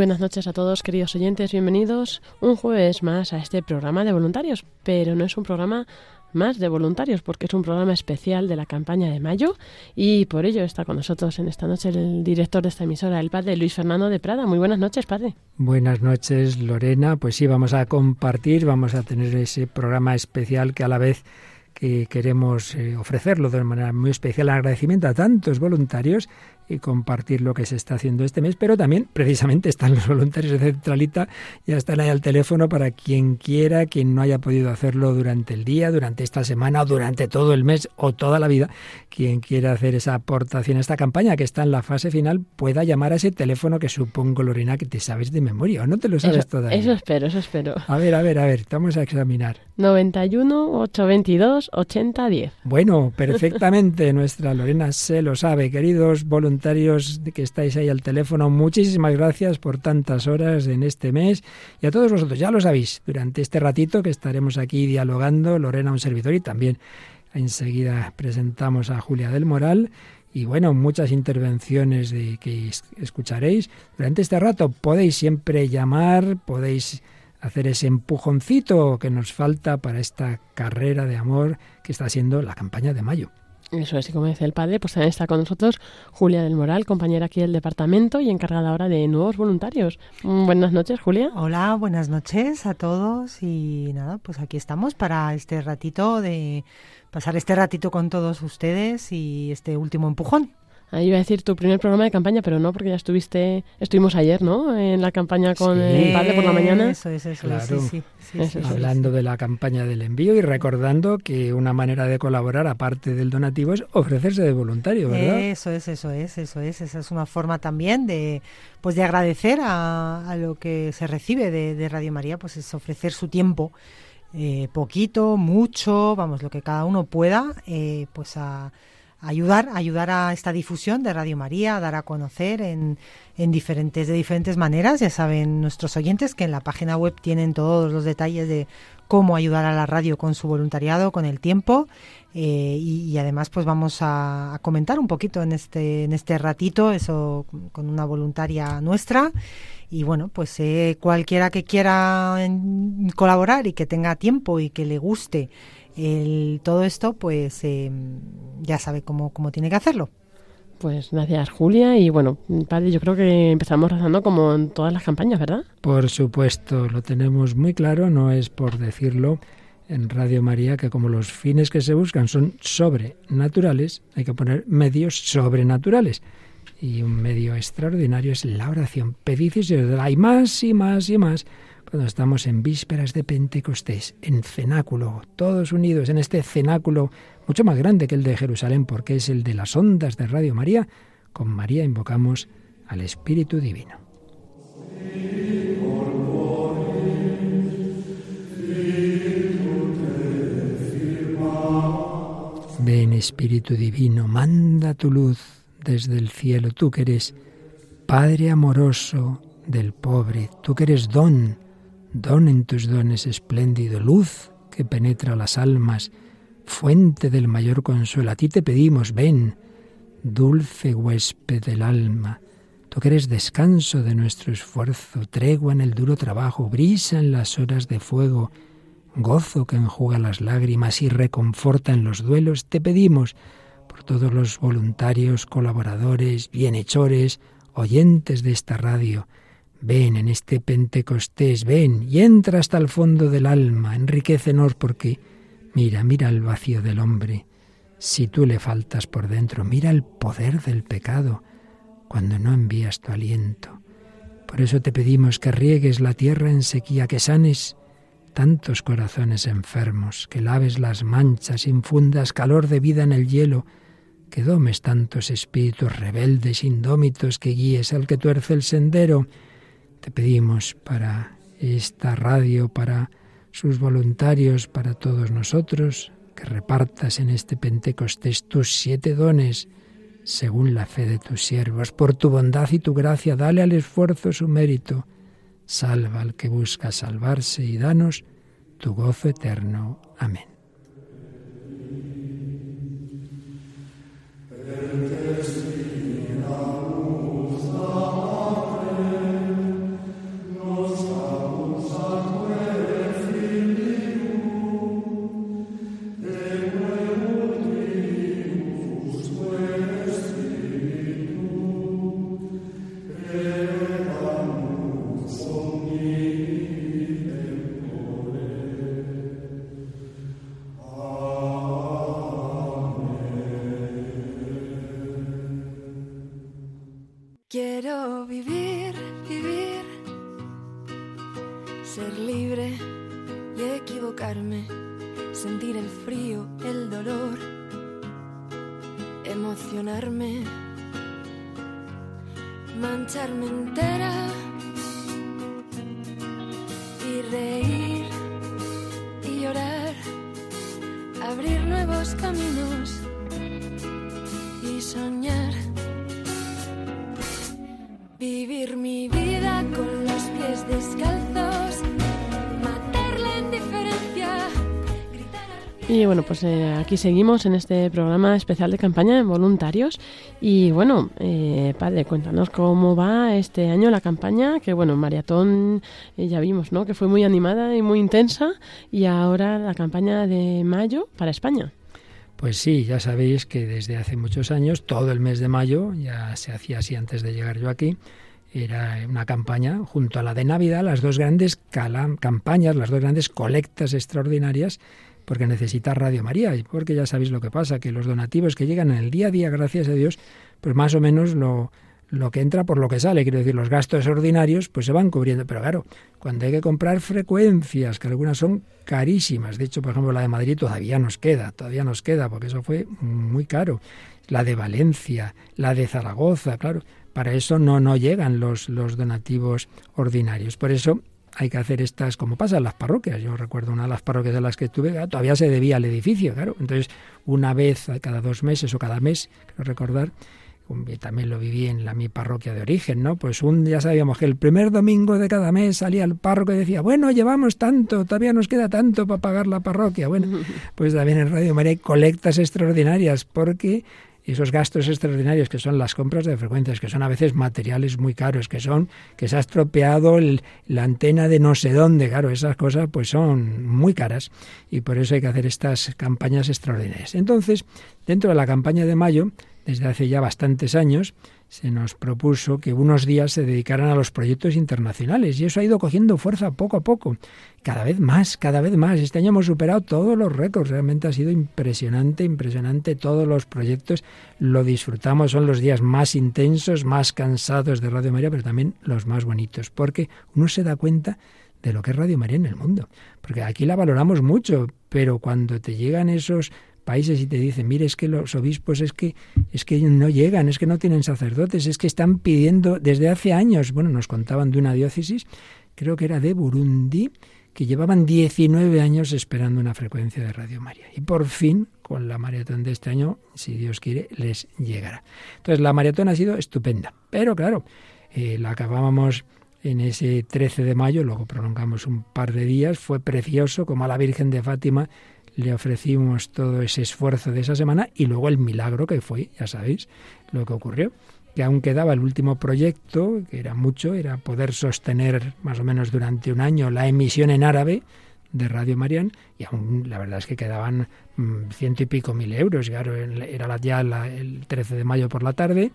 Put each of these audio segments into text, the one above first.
Buenas noches a todos, queridos oyentes, bienvenidos un jueves más a este programa de voluntarios, pero no es un programa más de voluntarios porque es un programa especial de la campaña de mayo y por ello está con nosotros en esta noche el director de esta emisora, el padre Luis Fernando de Prada. Muy buenas noches, padre. Buenas noches, Lorena. Pues sí, vamos a compartir, vamos a tener ese programa especial que a la vez que queremos eh, ofrecerlo de una manera muy especial en agradecimiento a tantos voluntarios y compartir lo que se está haciendo este mes, pero también precisamente están los voluntarios de Centralita, ya están ahí al teléfono para quien quiera, quien no haya podido hacerlo durante el día, durante esta semana o durante todo el mes o toda la vida, quien quiera hacer esa aportación a esta campaña que está en la fase final, pueda llamar a ese teléfono que supongo, Lorena, que te sabes de memoria o no te lo sabes Eso, todavía. eso espero, eso espero. A ver, a ver, a ver, vamos a examinar. 91 822 8010. Bueno, perfectamente, nuestra Lorena se lo sabe. Queridos voluntarios que estáis ahí al teléfono, muchísimas gracias por tantas horas en este mes y a todos vosotros, ya lo sabéis, durante este ratito que estaremos aquí dialogando, Lorena, un servidor y también enseguida presentamos a Julia del Moral. Y bueno, muchas intervenciones de que es- escucharéis. Durante este rato podéis siempre llamar, podéis hacer ese empujoncito que nos falta para esta carrera de amor que está siendo la campaña de mayo. Eso es, y como dice el padre, pues también está con nosotros Julia del Moral, compañera aquí del departamento y encargada ahora de nuevos voluntarios. Mm, Buenas noches, Julia. Hola, buenas noches a todos y nada, pues aquí estamos para este ratito de pasar este ratito con todos ustedes y este último empujón. Ahí iba a decir tu primer programa de campaña, pero no, porque ya estuviste, estuvimos ayer, ¿no? En la campaña con Sí. el padre por la mañana. Eso es, eso Claro. es, sí, sí, sí, Eso sí, es. sí, Hablando de la campaña del envío y recordando que una manera de colaborar, aparte del donativo, es ofrecerse de voluntario, ¿verdad? Eso es, eso es, eso es. Esa es una forma también de, pues, de agradecer a, a lo que se recibe de, de Radio María, pues es ofrecer su tiempo, eh, poquito, mucho, vamos, lo que cada uno pueda, eh, pues a ayudar, ayudar a esta difusión de Radio María, a dar a conocer en, en diferentes, de diferentes maneras. Ya saben nuestros oyentes que en la página web tienen todos los detalles de cómo ayudar a la radio con su voluntariado, con el tiempo. eh, y, además pues vamos a, comentar un poquito en este, en este ratito, eso con una voluntaria nuestra. Y bueno, pues eh, cualquiera que quiera colaborar y que tenga tiempo y que le guste el, todo esto, pues eh, ya sabe cómo, cómo tiene que hacerlo. Pues gracias, Julia. Y bueno, padre, yo creo que empezamos rezando como en todas las campañas, ¿verdad? Por supuesto, lo tenemos muy claro, no es por decirlo en Radio María que como los fines que se buscan son sobrenaturales, hay que poner medios sobrenaturales. Y un medio extraordinario es la oración. Pedid y se os dará. Hay más y más y más. Cuando estamos en vísperas de Pentecostés, en cenáculo, todos unidos en este cenáculo mucho más grande que el de Jerusalén, porque es el de las ondas de Radio María, con María invocamos al Espíritu Divino. Ven Espíritu Divino, manda tu luz desde el cielo, tú que eres Padre amoroso del pobre, tú que eres don, don en tus dones espléndido, luz que penetra las almas, fuente del mayor consuelo. A ti te pedimos, ven, dulce huésped del alma, tú que eres descanso de nuestro esfuerzo, tregua en el duro trabajo, brisa en las horas de fuego, gozo que enjuga las lágrimas y reconforta en los duelos, te pedimos, por todos los voluntarios, colaboradores, bienhechores, oyentes de esta radio. Ven en este Pentecostés, ven y entra hasta el fondo del alma, enriquecenos porque mira, mira el vacío del hombre. Si tú le faltas por dentro, mira el poder del pecado cuando no envías tu aliento. Por eso te pedimos que riegues la tierra en sequía, que sanes tantos corazones enfermos, que laves las manchas, infundas calor de vida en el hielo, que domes tantos espíritus rebeldes, indómitos, que guíes al que tuerce el sendero. Te pedimos para esta radio, para sus voluntarios, para todos nosotros, que repartas en este Pentecostés tus siete dones, según la fe de tus siervos. Por tu bondad y tu gracia, dale al esfuerzo su mérito salva al que busca salvarse y danos tu gozo eterno. Amén. Y bueno, pues eh, aquí seguimos en este programa especial de campaña de voluntarios. Y bueno, eh, padre, cuéntanos cómo va este año la campaña, que bueno, maratón eh, ya vimos, ¿no? Que fue muy animada y muy intensa. Y ahora la campaña de mayo para España. Pues sí, ya sabéis que desde hace muchos años, todo el mes de mayo, ya se hacía así antes de llegar yo aquí, era una campaña junto a la de Navidad, las dos grandes campañas, las dos grandes colectas extraordinarias porque necesita Radio María y porque ya sabéis lo que pasa, que los donativos que llegan en el día a día, gracias a Dios, pues más o menos lo, lo que entra por lo que sale, quiero decir, los gastos ordinarios pues se van cubriendo, pero claro, cuando hay que comprar frecuencias, que algunas son carísimas, de hecho, por ejemplo, la de Madrid todavía nos queda, todavía nos queda, porque eso fue muy caro, la de Valencia, la de Zaragoza, claro, para eso no, no llegan los, los donativos ordinarios, por eso hay que hacer estas, como pasa en las parroquias. Yo recuerdo una de las parroquias en las que estuve, ah, todavía se debía al edificio, claro. Entonces, una vez cada dos meses o cada mes, quiero recordar, también lo viví en la mi parroquia de origen, ¿no? Pues un ya sabíamos que el primer domingo de cada mes salía el párroco y decía, bueno, llevamos tanto, todavía nos queda tanto para pagar la parroquia. Bueno, pues también en Radio María hay colectas extraordinarias porque esos gastos extraordinarios que son las compras de frecuencias, que son a veces materiales muy caros, que son que se ha estropeado la antena de no sé dónde, claro, esas cosas pues son muy caras y por eso hay que hacer estas campañas extraordinarias. Entonces, dentro de la campaña de mayo, desde hace ya bastantes años, se nos propuso que unos días se dedicaran a los proyectos internacionales y eso ha ido cogiendo fuerza poco a poco, cada vez más, cada vez más. Este año hemos superado todos los récords, realmente ha sido impresionante, impresionante todos los proyectos, lo disfrutamos, son los días más intensos, más cansados de Radio María, pero también los más bonitos, porque uno se da cuenta de lo que es Radio María en el mundo, porque aquí la valoramos mucho, pero cuando te llegan esos países y te dicen, mire, es que los obispos es que es que no llegan, es que no tienen sacerdotes, es que están pidiendo desde hace años, bueno, nos contaban de una diócesis, creo que era de Burundi, que llevaban 19 años esperando una frecuencia de Radio María. Y por fin, con la maratón de este año, si Dios quiere, les llegará. Entonces, la maratón ha sido estupenda. Pero claro, eh, la acabábamos en ese 13 de mayo, luego prolongamos un par de días, fue precioso, como a la Virgen de Fátima le ofrecimos todo ese esfuerzo de esa semana y luego el milagro que fue, ya sabéis lo que ocurrió, que aún quedaba el último proyecto, que era mucho, era poder sostener más o menos durante un año la emisión en árabe de Radio Marián y aún la verdad es que quedaban mm, ciento y pico mil euros. Claro, era ya el 13 de mayo por la tarde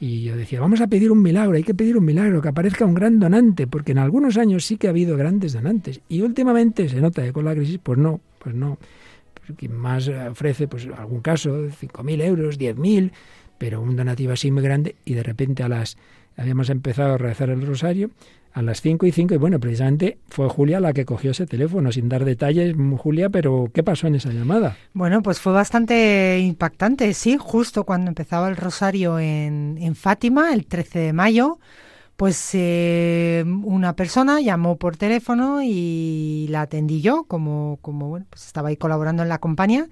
y yo decía, vamos a pedir un milagro, hay que pedir un milagro, que aparezca un gran donante, porque en algunos años sí que ha habido grandes donantes. Y últimamente se nota que con la crisis, pues no, pues no. Quien más ofrece, pues algún caso, 5.000 euros, 10.000, pero un donativo así muy grande y de repente a las... Habíamos empezado a rezar el rosario a las 5 y 5 y bueno, precisamente fue Julia la que cogió ese teléfono, sin dar detalles, Julia, pero ¿qué pasó en esa llamada? Bueno, pues fue bastante impactante, sí, justo cuando empezaba el rosario en, en Fátima, el 13 de mayo, pues eh, una persona llamó por teléfono y la atendí yo, como, como bueno, pues estaba ahí colaborando en la compañía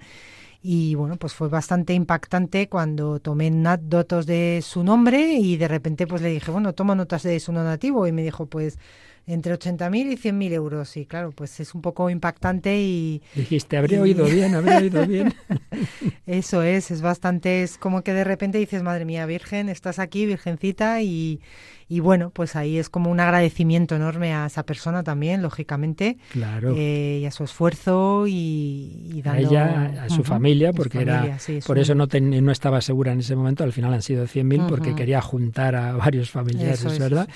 y bueno, pues fue bastante impactante cuando tomé datos de su nombre y de repente pues le dije, bueno, toma notas de su donativo y me dijo, pues entre 80.000 y 100.000 euros. Y claro, pues es un poco impactante y... Dijiste, habría oído bien, habría oído bien. Eso es, es bastante, es como que de repente dices, madre mía, Virgen, estás aquí, Virgencita, y, y bueno, pues ahí es como un agradecimiento enorme a esa persona también, lógicamente. Claro. Eh, y a su esfuerzo y, A ella, a su familia, porque era. por eso no, no estaba segura en ese momento. Al final han sido 100.000 porque quería juntar a varios familiares, ¿verdad?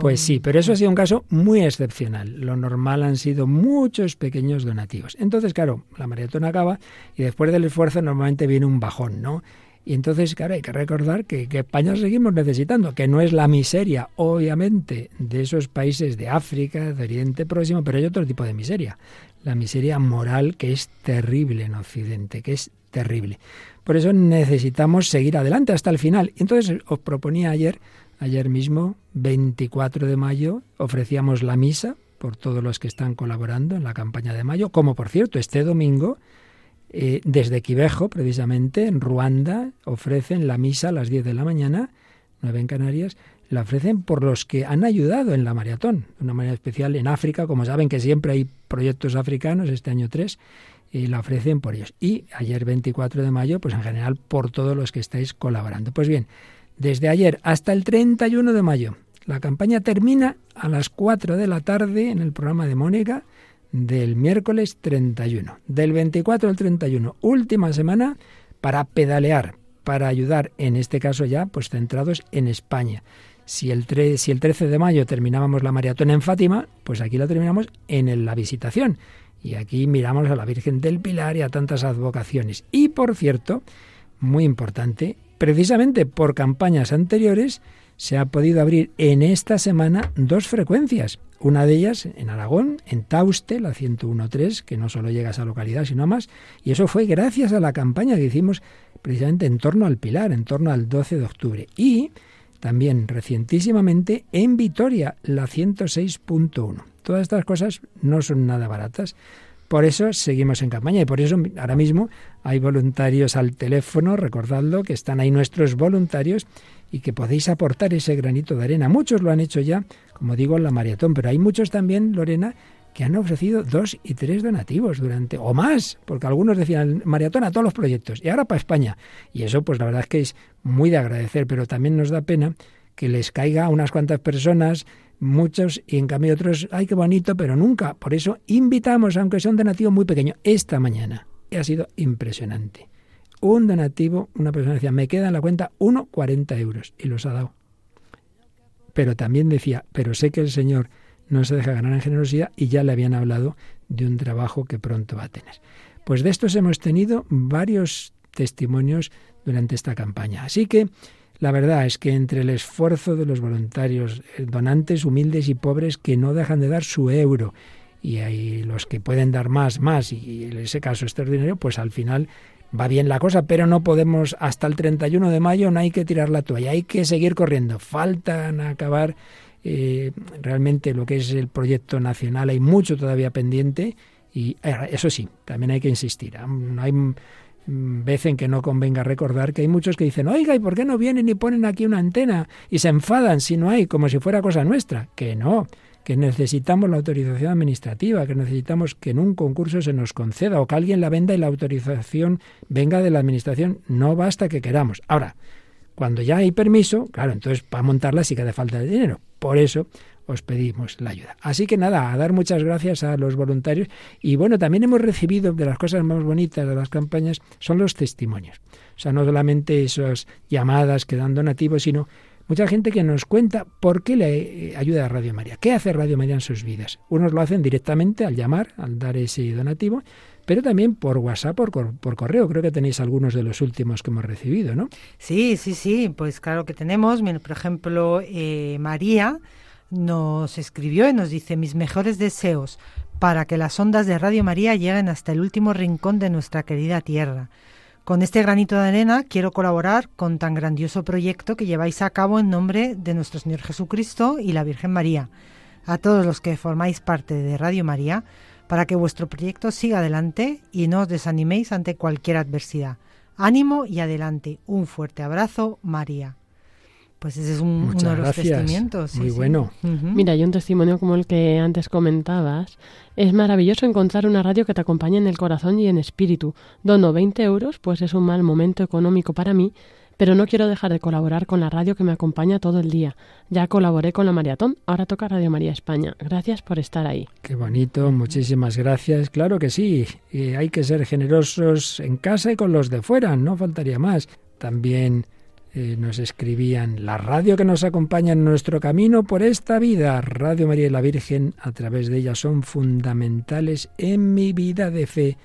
Pues sí, pero eso ha sido un caso muy excepcional. Lo normal han sido muchos pequeños donativos. Entonces, claro, la maratón acaba y después del esfuerzo normalmente viene un bajón, ¿no? Y entonces, claro, hay que recordar que, España seguimos necesitando, que no es la miseria, obviamente, de esos países de África, de Oriente Próximo, pero hay otro tipo de miseria. La miseria moral que es terrible en Occidente, que es terrible. Por eso necesitamos seguir adelante hasta el final. Entonces os proponía ayer, ayer mismo, 24 de mayo, ofrecíamos la misa por todos los que están colaborando en la campaña de mayo, como por cierto, este domingo eh, desde Quivejo, precisamente, en Ruanda, ofrecen la misa a las 10 de la mañana, 9 en Canarias, la ofrecen por los que han ayudado en la maratón, de una manera especial en África, como saben que siempre hay proyectos africanos, este año 3, y la ofrecen por ellos. Y ayer 24 de mayo, pues en general por todos los que estáis colaborando. Pues bien, desde ayer hasta el 31 de mayo, la campaña termina a las 4 de la tarde en el programa de Mónica, del miércoles 31, del 24 al 31, última semana para pedalear, para ayudar, en este caso ya, pues centrados en España. Si el, si el 13 de mayo terminábamos la maratón en Fátima, pues aquí la terminamos en la visitación. Y aquí miramos a la Virgen del Pilar y a tantas advocaciones. Y por cierto, muy importante, precisamente por campañas anteriores, se ha podido abrir en esta semana dos frecuencias. Una de ellas en Aragón, en Tauste, la 101.3, que no solo llega a esa localidad, sino más. Y eso fue gracias a la campaña que hicimos precisamente en torno al Pilar, en torno al 12 de octubre. Y también recientísimamente en Vitoria, la 106.1. Todas estas cosas no son nada baratas. Por eso seguimos en campaña y por eso ahora mismo hay voluntarios al teléfono, recordadlo, que están ahí nuestros voluntarios y que podéis aportar ese granito de arena. Muchos lo han hecho ya como digo, en la maratón, pero hay muchos también, Lorena, que han ofrecido dos y tres donativos durante, o más, porque algunos decían maratón a todos los proyectos, y ahora para España. Y eso, pues la verdad es que es muy de agradecer, pero también nos da pena que les caiga a unas cuantas personas, muchos, y en cambio otros, ay, qué bonito, pero nunca. Por eso invitamos, aunque sea un donativo muy pequeño, esta mañana. Y ha sido impresionante. Un donativo, una persona decía, me queda en la cuenta 1,40 euros, y los ha dado pero también decía, pero sé que el Señor no se deja ganar en generosidad y ya le habían hablado de un trabajo que pronto va a tener. Pues de estos hemos tenido varios testimonios durante esta campaña. Así que la verdad es que entre el esfuerzo de los voluntarios, eh, donantes humildes y pobres que no dejan de dar su euro, y hay los que pueden dar más, más, y en ese caso extraordinario, pues al final va bien la cosa, pero no podemos, hasta el 31 de mayo no hay que tirar la toalla, hay que seguir corriendo. Faltan acabar eh, realmente lo que es el proyecto nacional, hay mucho todavía pendiente y eh, eso sí, también hay que insistir. Vez en que no convenga recordar que hay muchos que dicen, oiga, ¿y por qué no vienen y ponen aquí una antena? Y se enfadan si no hay, como si fuera cosa nuestra. Que no, que necesitamos la autorización administrativa, que necesitamos que en un concurso se nos conceda o que alguien la venda y la autorización venga de la administración. No basta que queramos. Ahora, cuando ya hay permiso, claro, entonces para montarla sí que hace falta de dinero. Por eso os pedimos la ayuda. Así que nada, a dar muchas gracias a los voluntarios y bueno, también hemos recibido de las cosas más bonitas de las campañas son los testimonios. O sea, no solamente esas llamadas que dan donativos, sino mucha gente que nos cuenta por qué le ayuda a Radio María, qué hace Radio María en sus vidas. Unos lo hacen directamente al llamar, al dar ese donativo, pero también por WhatsApp, por, por, correo. Creo que tenéis algunos de los últimos que hemos recibido, ¿no? Sí, sí, sí, pues claro que tenemos. Por ejemplo, eh, María nos escribió y nos dice mis mejores deseos para que las ondas de Radio María lleguen hasta el último rincón de nuestra querida tierra. Con este granito de arena quiero colaborar con tan grandioso proyecto que lleváis a cabo en nombre de nuestro Señor Jesucristo y la Virgen María. A todos los que formáis parte de Radio María, para que vuestro proyecto siga adelante y no os desaniméis ante cualquier adversidad. Ánimo y adelante. Un fuerte abrazo, María. Pues ese es un, uno de los testimonios. Muy bueno. Mira, hay un testimonio como el que antes comentabas. Es maravilloso encontrar una radio que te acompañe en el corazón y en espíritu. Dono 20 euros, pues es un mal momento económico para mí, pero no quiero dejar de colaborar con la radio que me acompaña todo el día. Ya colaboré con la Maratón, ahora toca Radio María España. Gracias por estar ahí. Qué bonito, muchísimas gracias. Claro que sí, y hay que ser generosos en casa y con los de fuera, no faltaría más. También eh, nos escribían, la radio que nos acompaña en nuestro camino por esta vida, Radio María y la Virgen, a través de ella son fundamentales en mi vida de fe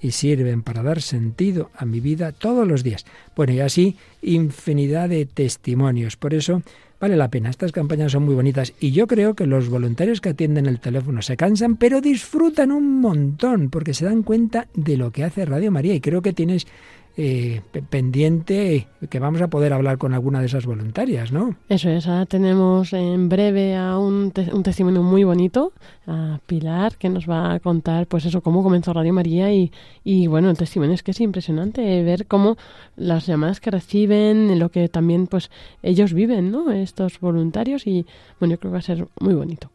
y sirven para dar sentido a mi vida todos los días. Bueno, y así infinidad de testimonios. Por eso vale la pena. Estas campañas son muy bonitas y yo creo que los voluntarios que atienden el teléfono se cansan, pero disfrutan un montón porque se dan cuenta de lo que hace Radio María y creo que tienes eh, pendiente que vamos a poder hablar con alguna de esas voluntarias, ¿no? Eso es, ahora tenemos en breve a un, un, testimonio muy bonito, a Pilar, que nos va a contar, pues eso, cómo comenzó Radio María y, y bueno, el testimonio es que es impresionante ver cómo las llamadas que reciben, lo que también pues ellos viven, ¿no? Estos voluntarios y bueno, yo creo que va a ser muy bonito.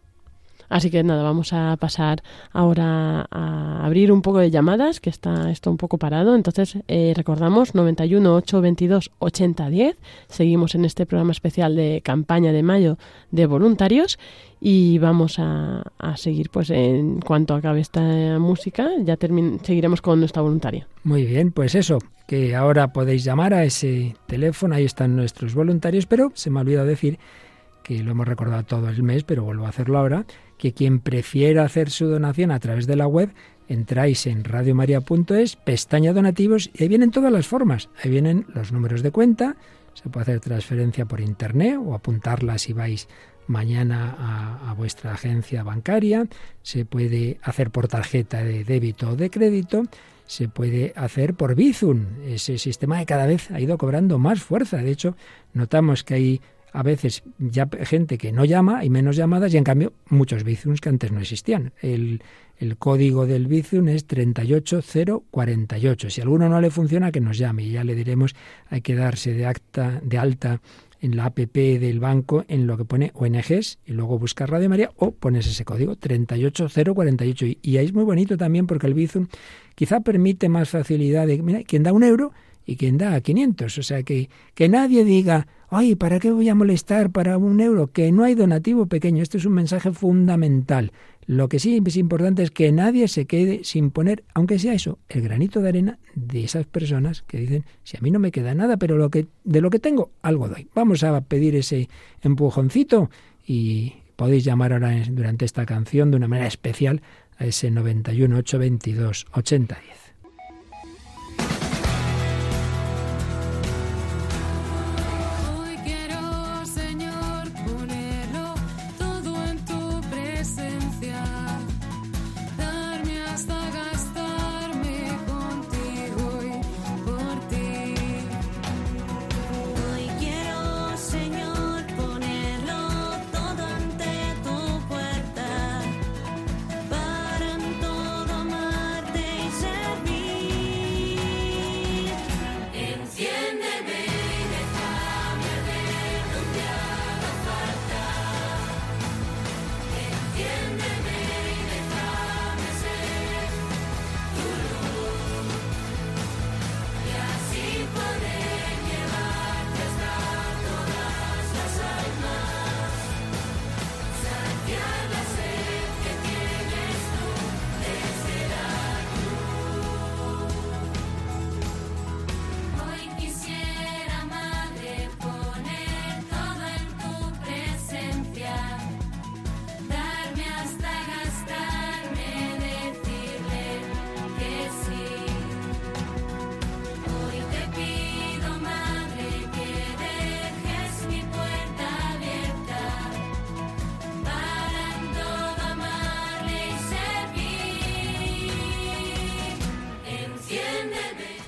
Así que nada, vamos a pasar ahora a abrir un poco de llamadas, que está esto un poco parado. Entonces, eh, recordamos 91 822 8010. Seguimos en este programa especial de campaña de mayo de voluntarios y vamos a, seguir pues en cuanto acabe esta música ya seguiremos con nuestra voluntaria muy bien pues eso que ahora podéis llamar a ese teléfono ahí están nuestros voluntarios pero se me ha olvidado decir que lo hemos recordado todo el mes pero vuelvo a hacerlo ahora que quien prefiera hacer su donación a través de la web, entráis en radiomaria.es, pestaña donativos, y ahí vienen todas las formas. Ahí vienen los números de cuenta, se puede hacer transferencia por internet o apuntarla si vais mañana a, vuestra agencia bancaria, se puede hacer por tarjeta de débito o de crédito, se puede hacer por Bizum, ese sistema que cada vez ha ido cobrando más fuerza. De hecho, notamos que hay a veces ya gente que no llama, y menos llamadas y en cambio muchos Bizums que antes no existían. El, el código del Bizum es 38048. Si alguno no le funciona, que nos llame y ya le diremos, hay que darse de, acta, de alta en la app del banco en lo que pone ONGs y luego buscar Radio María o pones ese código 38048 y, y ahí es muy bonito también porque el Bizum quizá permite más facilidad de, mira, quien da un euro y quien da 500, o sea que, que nadie diga ay, ¿para qué voy a molestar para un euro? Que no hay donativo pequeño. Esto es un mensaje fundamental. Lo que sí es importante es que nadie se quede sin poner, aunque sea eso, el granito de arena de esas personas que dicen, si a mí no me queda nada, pero lo que, de lo que tengo, algo doy. Vamos a pedir ese empujoncito y podéis llamar ahora durante esta canción de una manera especial a ese 91 822 8010.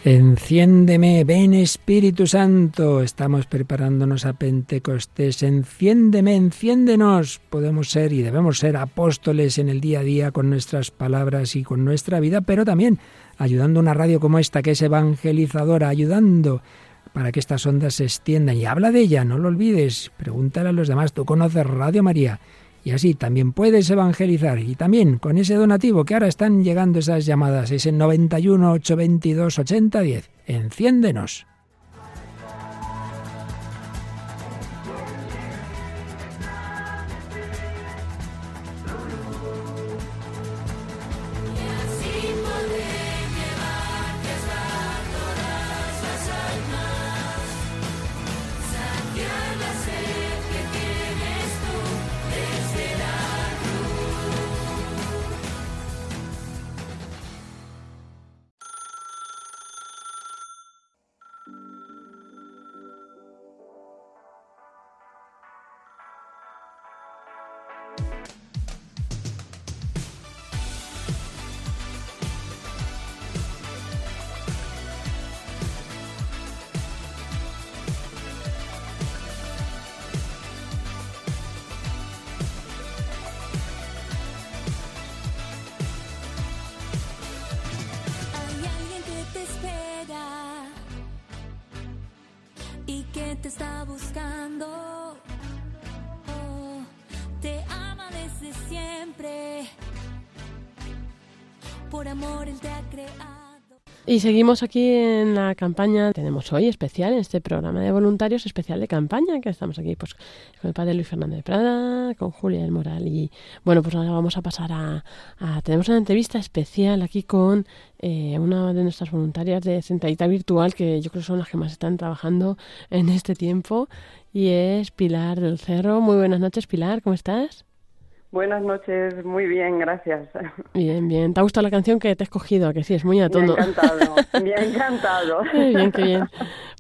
Enciéndeme, ven Espíritu Santo. Estamos preparándonos a Pentecostés. Enciéndeme, enciéndenos. Podemos ser y debemos ser apóstoles en el día a día con nuestras palabras y con nuestra vida, pero también ayudando a una radio como esta que es evangelizadora, ayudando para que estas ondas se extiendan. Y habla de ella, no lo olvides. Pregúntale a los demás. Tú conoces Radio María y así también puedes evangelizar. Y también con ese donativo que ahora están llegando esas llamadas, ese 91 822 8010. Enciéndenos. Y seguimos aquí en la campaña. Tenemos hoy especial en este programa de voluntarios, especial de campaña, que estamos aquí pues con el padre Luis Fernández de Prada, con Julia del Moral. Y bueno, pues ahora vamos a pasar a. tenemos una entrevista especial aquí con eh, una de nuestras voluntarias de Centralita Virtual, que yo creo son las que más están trabajando en este tiempo, y es Pilar del Cerro. Muy buenas noches, Pilar, ¿cómo estás? Buenas noches, muy bien, gracias. Bien, bien. ¿Te ha gustado la canción que te he escogido? ¿A Que sí, es muy a Me ha encantado, me ha encantado. Qué bien, qué bien.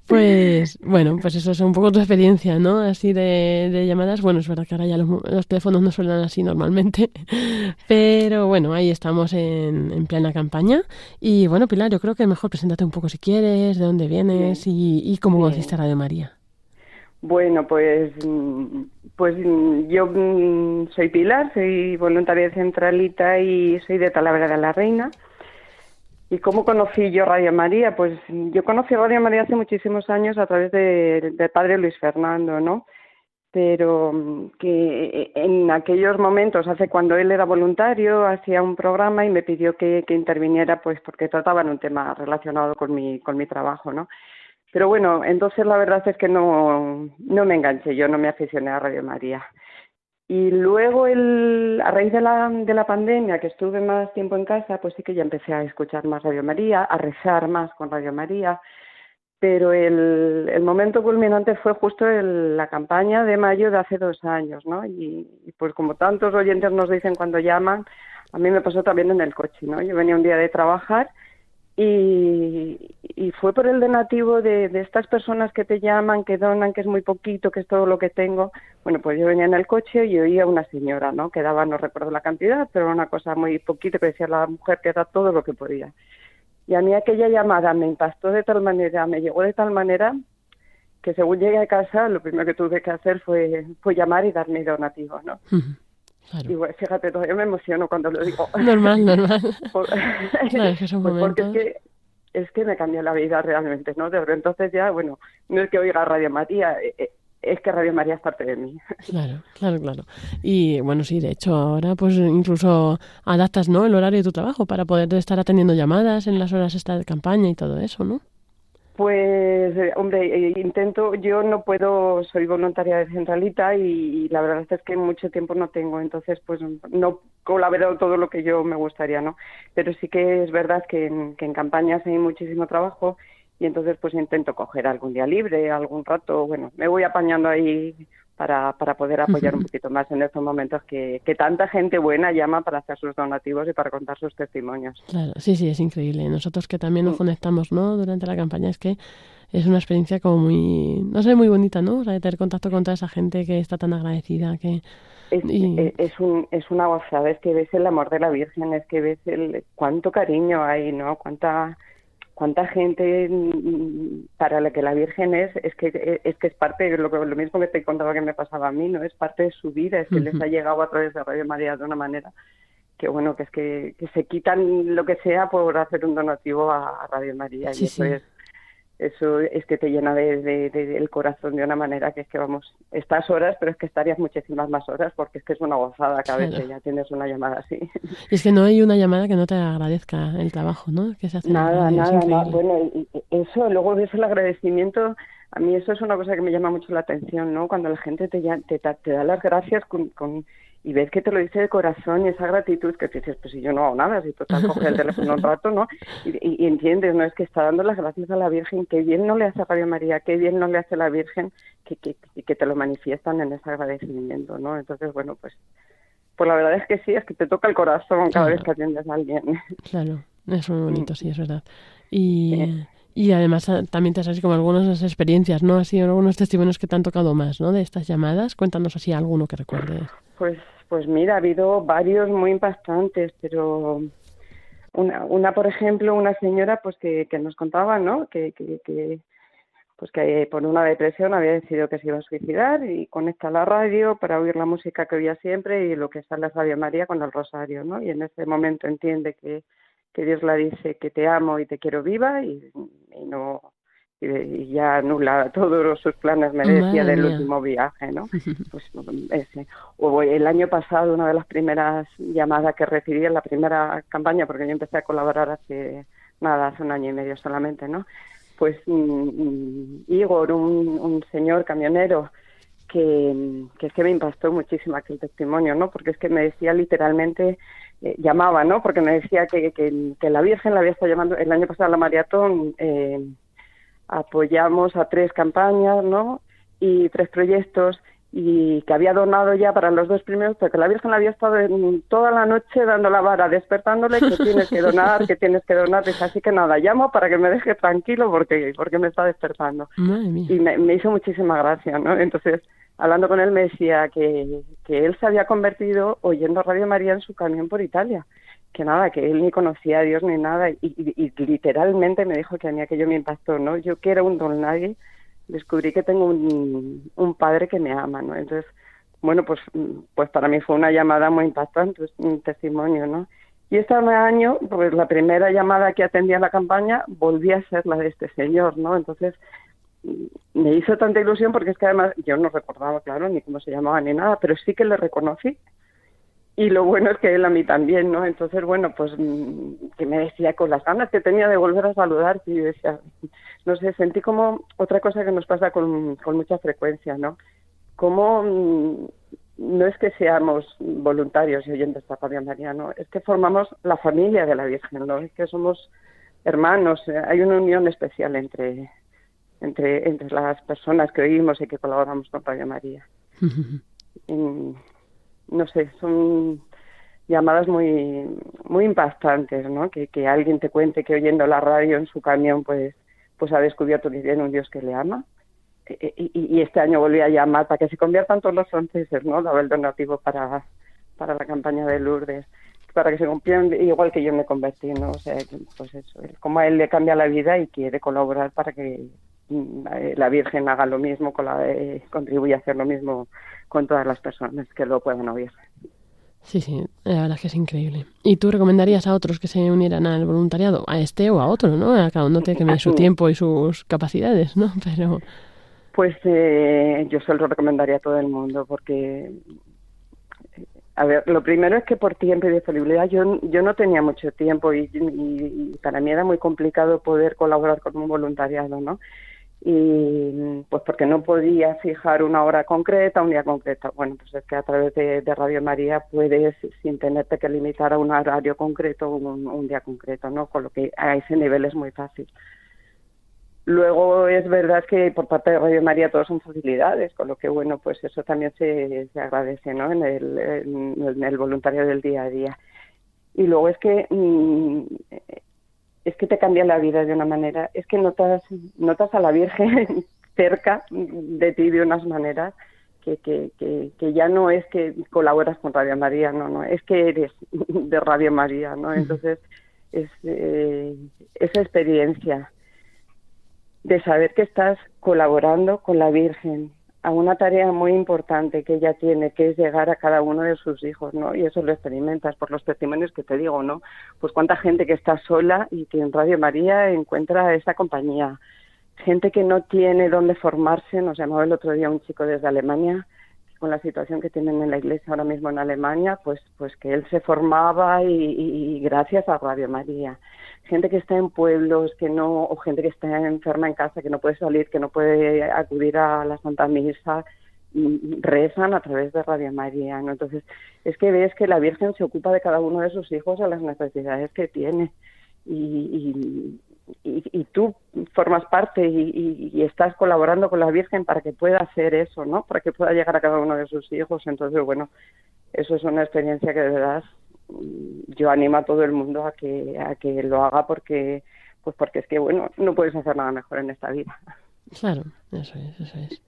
Pues bueno, pues eso es un poco tu experiencia, ¿no? Así de, de llamadas. Bueno, es verdad que ahora ya los, los teléfonos no suenan así normalmente, pero bueno, ahí estamos en, en plena campaña. Y bueno, Pilar, yo creo que mejor preséntate un poco si quieres, de dónde vienes y, y cómo Bien. conociste a Radio María. Bueno, pues, pues yo mm, soy Pilar, soy voluntaria de Centralita y soy de Talavera de la Reina. ¿Y cómo conocí yo Radio María? Pues yo conocí Radio María hace muchísimos años a través de- del padre Luis Fernando, ¿no? Pero mm, que en aquellos momentos, hace cuando él era voluntario, hacía un programa y me pidió que, que interviniera, pues porque trataban un tema relacionado con mi, con mi trabajo, ¿no? Pero bueno, entonces la verdad es que no, no me enganché, yo no me aficioné a Radio María. Y luego, el, a raíz de la, de la pandemia, que estuve más tiempo en casa, pues sí que ya empecé a escuchar más Radio María, a rezar más con Radio María. Pero el, el momento culminante fue justo el- la campaña de mayo de hace dos años, ¿no? Y, y pues como tantos oyentes nos dicen cuando llaman, a mí me pasó también en el coche, ¿no? Yo venía un día de trabajar y, y fue por el donativo de, de estas personas que te llaman, que donan, que es muy poquito, que es todo lo que tengo. Bueno, pues yo venía en el coche y oía a una señora, ¿no? Que daba, no recuerdo la cantidad, pero una cosa muy poquito, que decía la mujer que da todo lo que podía. Y a mí aquella llamada me impactó de tal manera, me llegó de tal manera, que según llegué a casa, lo primero que tuve que hacer fue, fue llamar y dar mi donativo, ¿no? Claro. bueno, fíjate, todavía me emociono cuando lo digo. Normal, normal. Por- Claro, es que son Pues porque es que es que me cambió la vida realmente, ¿no? Desde entonces ya, bueno, no es que oiga Radio María, eh, eh, es que Radio María es parte de mí. Claro, claro, claro. Y bueno, sí, de hecho ahora pues incluso adaptas, ¿no? El horario de tu trabajo para poder estar atendiendo llamadas en las horas esta de campaña y todo eso, ¿no? Pues, eh, hombre, eh, intento, yo no puedo, soy voluntaria de Centralita y, y la verdad es que mucho tiempo no tengo, entonces pues no colaboro todo lo que yo me gustaría, ¿no? Pero sí que es verdad que en, que en campañas hay muchísimo trabajo y entonces pues intento coger algún día libre, algún rato, bueno, me voy apañando ahí para, para poder apoyar un poquito más en estos momentos que, que tanta gente buena llama para hacer sus donativos y para contar sus testimonios. Claro, sí, sí, es increíble. Nosotros que también nos Mm. conectamos, ¿no? Durante la campaña es que es una experiencia como muy, no sé, muy bonita, ¿no? O sea, de tener contacto con toda esa gente que está tan agradecida, que... Es, Y- eh, es, un, es una gozada, es que ves el amor de la Virgen, es que ves el cuánto cariño hay, ¿no? Cuánta cuánta gente mm, para la que la Virgen es, es que es que es parte de lo, lo mismo que te contaba que me pasaba a mí, ¿no? Es parte de su vida, es que les ha llegado a través de Radio María de una manera que bueno, que es que, que se quitan lo que sea por hacer un donativo a, Radio María y eso es eso es que te llena de, el corazón de una manera que es que vamos, estas horas, pero es que estarías muchísimas más horas porque es que es una gozada cada vez que ya tienes una llamada así. Y es que no hay una llamada que no te agradezca el trabajo, ¿no? Que se hace nada, nada, nada. Bueno, y eso, luego ves el agradecimiento, a mí eso es una cosa que me llama mucho la atención, ¿no? Cuando la gente te, te, te da las gracias con, con y ves que te lo dice de corazón y esa gratitud que te dices, pues si yo no hago nada, si total coge el teléfono un rato, ¿no? Y, entiendes, ¿no? Es que está dando las gracias a la Virgen, que bien no le hace a Radio María, qué bien no le hace a la Virgen, que, que, que te lo manifiestan en ese agradecimiento, ¿no? Entonces, bueno, pues, pues la verdad es que sí, es que te toca el corazón cada vez que atiendes a alguien. Claro, es muy bonito, sí, es verdad. Y... Y además ah, también te has como algunas experiencias, ¿no? Así algunos testimonios que te han tocado más, ¿no? De estas llamadas. Cuéntanos así alguno que recuerdes. Pues, pues mira, ha habido varios muy impactantes, pero una, una por ejemplo, una señora pues que, que nos contaba, ¿no? Que, que, que, pues que por una depresión había decidido que se iba a suicidar y conecta la radio para oír la música que oía siempre y lo que sale es Radio María con el rosario, ¿no? Y en ese momento entiende que que Dios la dice que te amo y te quiero viva y, no y, ya anula todos sus planes, me decía, del último viaje, ¿no? Pues ese. O el año pasado, una de las primeras llamadas que recibí en la primera campaña, porque yo empecé a colaborar hace, nada, hace un año y medio solamente, ¿no? Pues mm, mm, Igor, un, un señor camionero, que, que es que me impactó muchísimo aquel testimonio, ¿no? Porque es que me decía literalmente eh, llamaba, ¿no? Porque me decía que, que, la Virgen la había estado llamando el año pasado la maratón. Eh, apoyamos a tres campañas, ¿no? Y tres proyectos y que había donado ya para los dos primeros, porque la Virgen la había estado toda la noche dando la vara, despertándole que tienes que donar, que tienes que donar. Dice, así que nada, llamo para que me deje tranquilo porque, porque me está despertando. Y me, me, hizo muchísima gracia, ¿no? Entonces, hablando con él me decía que, que él se había convertido oyendo Radio María en su camión por Italia que nada, que él ni conocía a Dios ni nada, y, literalmente me dijo que a mí aquello me impactó, ¿no? Yo que era un don nadie, descubrí que tengo un, un padre que me ama, ¿no? Entonces, bueno, pues, pues para mí fue una llamada muy impactante, un testimonio, ¿no? Y este año, pues la primera llamada que atendía la campaña volví a ser la de este señor, ¿no? Entonces, me hizo tanta ilusión porque es que además yo no recordaba, claro, ni cómo se llamaba ni nada, pero sí que le reconocí. Y lo bueno es que él a mí también, ¿no? Entonces, bueno, pues mm, que me decía con las ganas que tenía de volver a saludar, y decía, no sé, sentí como otra cosa que nos pasa con, con mucha frecuencia, ¿no? Como mm, no es que seamos voluntarios y oyentes de Radio María, ¿no? Es que formamos la familia de la Virgen, ¿no? Es que somos hermanos, eh, hay una unión especial entre, entre, entre las personas que oímos y que colaboramos con Radio María. no sé, son llamadas muy muy impactantes, ¿no? Que, que alguien te cuente que oyendo la radio en su camión, pues pues ha descubierto que tiene un Dios que le ama. E, e, y, y, este año volví a llamar para que se conviertan todos los franceses, ¿no? Daba el donativo para, para la campaña de Lourdes, para que se conviertan igual que yo me convertí, ¿no? O sea, pues eso, como a él le cambia la vida y quiere colaborar para que la Virgen haga lo mismo, con la, eh, contribuye a hacer lo mismo con todas las personas que lo puedan oír. Sí, sí, la verdad es que es increíble. ¿Y tú recomendarías a otros que se unieran al voluntariado? A este o a otro, ¿no? A cada uno tiene que su tiempo y sus capacidades, ¿no? Pero... Pues eh, yo se lo recomendaría a todo el mundo porque a ver, lo primero es que por tiempo y disponibilidad yo, yo no tenía mucho tiempo y, y, para mí era muy complicado poder colaborar con un voluntariado, ¿no? Y pues porque no podía fijar una hora concreta, un día concreto. Bueno, pues es que a través de, Radio María puedes, sin tenerte que limitar a un horario concreto, un, día concreto, ¿no? Con lo que a ese nivel es muy fácil. Luego es verdad que por parte de Radio María todas son facilidades, con lo que bueno, pues eso también se, se agradece, ¿no? En el, en el voluntario del día a día. Y luego es que mm, es que te cambia la vida de una manera, es que notas, notas a la Virgen cerca de ti de unas maneras que, que, que, ya no es que colaboras con Radio María, no, no, es que eres de Radio María, ¿no? Entonces, es eh, esa experiencia de saber que estás colaborando con la Virgen a una tarea muy importante que ella tiene, que es llegar a cada uno de sus hijos, ¿no? Y eso lo experimentas por los testimonios que te digo, ¿no? Pues cuánta gente que está sola y que en Radio María encuentra esa compañía. Gente que no tiene dónde formarse, nos llamaba el otro día un chico desde Alemania, con la situación que tienen en la iglesia ahora mismo en Alemania, pues, pues que él se formaba y, y gracias a Radio María gente que está en pueblos, que no, o gente que está enferma en casa, que no puede salir, que no puede acudir a la Santa Misa, mm, rezan a través de Radio María. ¿no? Entonces, es que ves que la Virgen se ocupa de cada uno de sus hijos a las necesidades que tiene. Y, y, y, tú formas parte y, y, estás colaborando con la Virgen para que pueda hacer eso, ¿no? Para que pueda llegar a cada uno de sus hijos. Entonces, bueno, eso es una experiencia que de verdad yo animo a todo el mundo a que, a que lo haga porque, pues porque es que, bueno, no puedes hacer nada mejor en esta vida. Claro, eso es, eso es.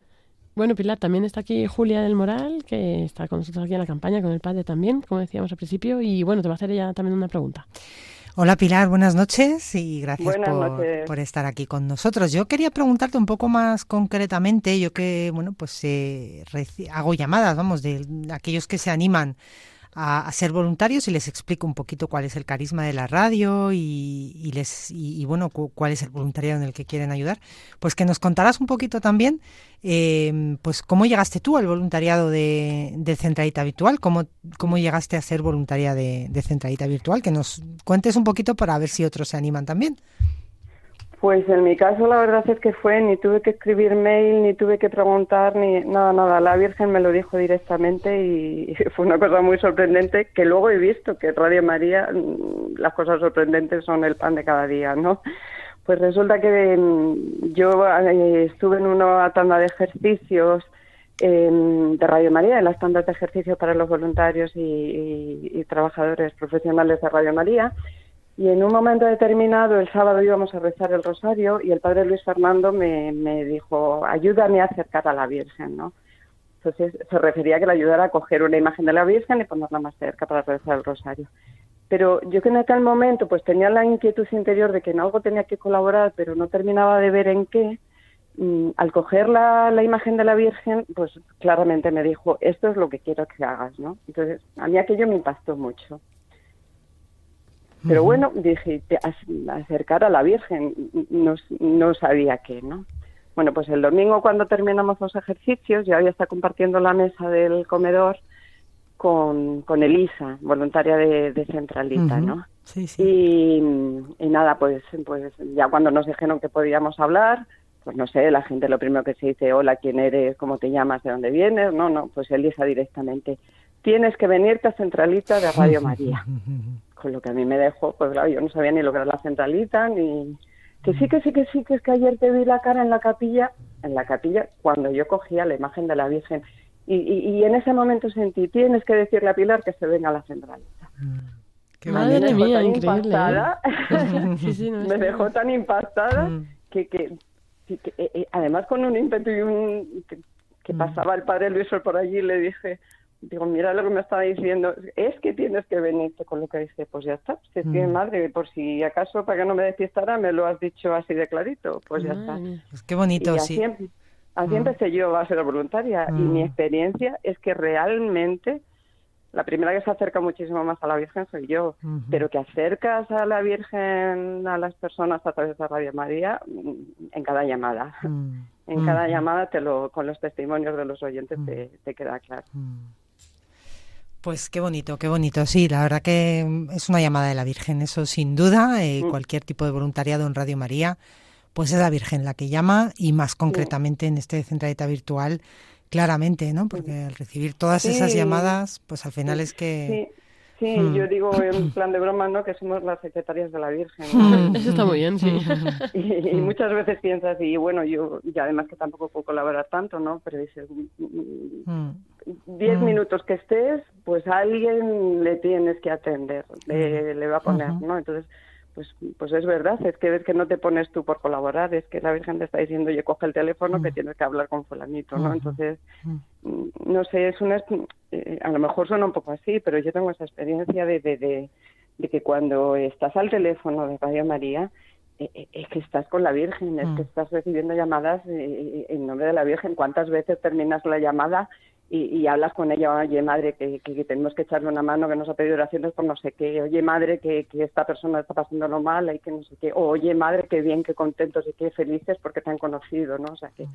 Bueno, Pilar, también está aquí Julia del Moral, que está con nosotros aquí en la campaña, con el padre también, como decíamos al principio, y bueno, te va a hacer ella también una pregunta. Hola Pilar, buenas noches y gracias por, por, estar aquí con nosotros. Yo quería preguntarte un poco más concretamente, yo que, bueno, pues eh, hago llamadas, vamos, de aquellos que se animan a, ser voluntarios y les explico un poquito cuál es el carisma de la radio y, les y, bueno cuál es el voluntariado en el que quieren ayudar. Pues que nos contarás un poquito también eh, pues cómo llegaste tú al voluntariado de, de Centralita Virtual cómo, cómo llegaste a ser voluntaria de, de Centralita Virtual que nos cuentes un poquito para ver si otros se animan también pues en mi caso la verdad es que fue, ni tuve que escribir mail, ni tuve que preguntar, ni nada, nada. La Virgen me lo dijo directamente y fue una cosa muy sorprendente que luego he visto que Radio María, mm, las cosas sorprendentes son el pan de cada día, ¿no? Pues resulta que mm, yo eh, estuve en una tanda de ejercicios de Radio María, en las tandas de ejercicios para los voluntarios y trabajadores profesionales de Radio María y en un momento determinado, el sábado íbamos a rezar el rosario y el padre Luis Fernando me, dijo, ayúdame a acercar a la Virgen, ¿no? Entonces se refería a que le ayudara a coger una imagen de la Virgen y ponerla más cerca para rezar el rosario. Pero yo que en aquel momento pues tenía la inquietud interior de que en algo tenía que colaborar, pero no terminaba de ver en qué, mm, al coger la, la, imagen de la Virgen, pues claramente me dijo, esto es lo que quiero que hagas, ¿no? Entonces a mí aquello me impactó mucho. Pero bueno, dije, acercar a la Virgen, no, no sabía qué, ¿no? Bueno, pues el domingo cuando terminamos los ejercicios, yo había estado compartiendo la mesa del comedor con, con Elisa, voluntaria de, Centralita, ¿no? Sí, sí. Y, y, nada, pues, pues ya cuando nos dijeron que podíamos hablar, pues no sé, la gente lo primero que se dice, hola, ¿quién eres? ¿Cómo te llamas? ¿De dónde vienes? No, no, pues Elisa directamente, tienes que venirte a Centralita de Radio María. con lo que a mí me dejó, pues claro, yo no sabía ni lo que era la centralita, ni... Que sí, que sí, que sí, que es que ayer te vi la cara en la capilla, en la capilla, cuando yo cogía la imagen de la Virgen. Y, y, en ese momento sentí, tienes que decirle a Pilar que se venga a la centralita. Qué Madre mía, increíble. ¿eh? me dejó tan impactada mm. que, que, que, eh, eh, además con un ímpetu y un... que, mm. pasaba el padre Luis por allí, le dije, digo, mira lo que me estaba diciendo, es que tienes que venirte con lo que dice, pues ya está, si es que mm. madre, por si acaso para que no me despistara, me lo has dicho así de clarito, pues ya está. Pues qué bonito, así, sí. Así mm. empecé yo a ser voluntaria y mi mm. experiencia es que realmente la primera que se acerca muchísimo más a la Virgen soy yo, pero que acercas a la Virgen a las personas a través de Radio María en cada llamada. En cada llamada te lo, con los testimonios de los oyentes te, te queda claro. Pues qué bonito, qué bonito. Sí, la verdad que es una llamada de la Virgen, eso sin duda. Eh, mm. Cualquier tipo de voluntariado en Radio María, pues es la Virgen la que llama y más concretamente en este centralita virtual, claramente, ¿no? Porque al recibir todas esas llamadas, pues al final es que... Sí, mm. yo digo en plan de broma, ¿no? Que somos las secretarias de la Virgen. Mm. Eso está muy bien, sí. Y, muchas veces piensas, y bueno, yo, y además que tampoco puedo colaborar tanto, ¿no? Pero dices, 10 mm. minutos que estés, pues a alguien le tienes que atender, le, le va a poner, ¿no? Entonces, pues, pues es verdad, es que ves que no te pones tú por colaborar, es que la Virgen te está diciendo, oye, coge el teléfono que tienes que hablar con fulanito, ¿no? Entonces, mm, no sé, es una, eh, a lo mejor suena un poco así, pero yo tengo esa experiencia de, de, de que cuando estás al teléfono de Radio María, eh, eh, es que estás con la Virgen, es Mm. que estás recibiendo llamadas en nombre de la Virgen. ¿Cuántas veces terminas la llamada y, y hablas con ella? Oye, madre, que, que- que tenemos que echarle una mano, que nos ha pedido oraciones por no sé qué. Oye, madre, que, que esta persona está pasándolo mal y que no sé qué. O, oye, madre, qué bien, qué contentos y qué felices porque te han conocido, ¿no? O sea, que,